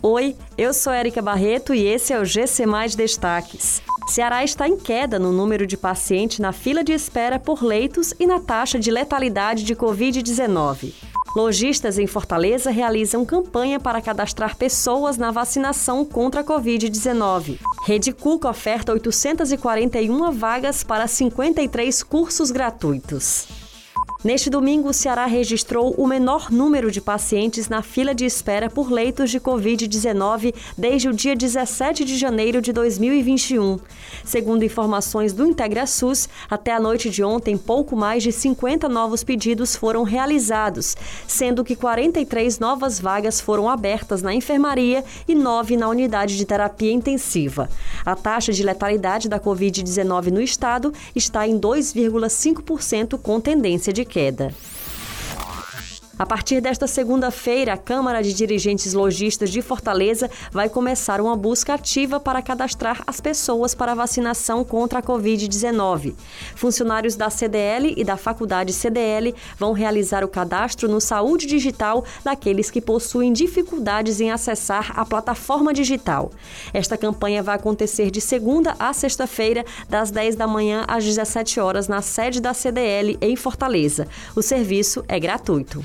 Oi, eu sou Érica Barreto e esse é o GC Mais Destaques. Ceará está em queda no número de pacientes na fila de espera por leitos e na taxa de letalidade de Covid-19. Lojistas em Fortaleza realizam campanha para cadastrar pessoas na vacinação contra a Covid-19. Rede Cuca oferta 841 vagas para 53 cursos gratuitos. Neste domingo, o Ceará registrou o menor número de pacientes na fila de espera por leitos de Covid-19 desde o dia 17 de janeiro de 2021. Segundo informações do IntegraSUS, até a noite de ontem, pouco mais de 50 novos pedidos foram realizados, sendo que 43 novas vagas foram abertas na enfermaria e 9 na unidade de terapia intensiva. A taxa de letalidade da Covid-19 no estado está em 2,5% com tendência de queda. A partir desta segunda-feira, a Câmara de Dirigentes Logistas de Fortaleza vai começar uma busca ativa para cadastrar as pessoas para vacinação contra a Covid-19. Funcionários da CDL e da Faculdade CDL vão realizar o cadastro no Saúde Digital daqueles que possuem dificuldades em acessar a plataforma digital. Esta campanha vai acontecer de segunda a sexta-feira, das 10 da manhã às 17 horas, na sede da CDL em Fortaleza. O serviço é gratuito.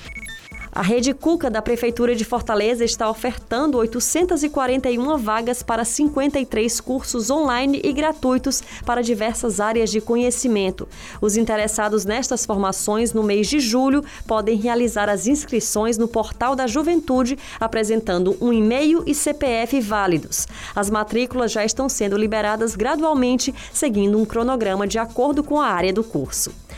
A Rede Cuca da Prefeitura de Fortaleza está ofertando 841 vagas para 53 cursos online e gratuitos para diversas áreas de conhecimento. Os interessados nestas formações no mês de julho podem realizar as inscrições no Portal da Juventude, apresentando um e-mail e CPF válidos. As matrículas já estão sendo liberadas gradualmente, seguindo um cronograma de acordo com a área do curso.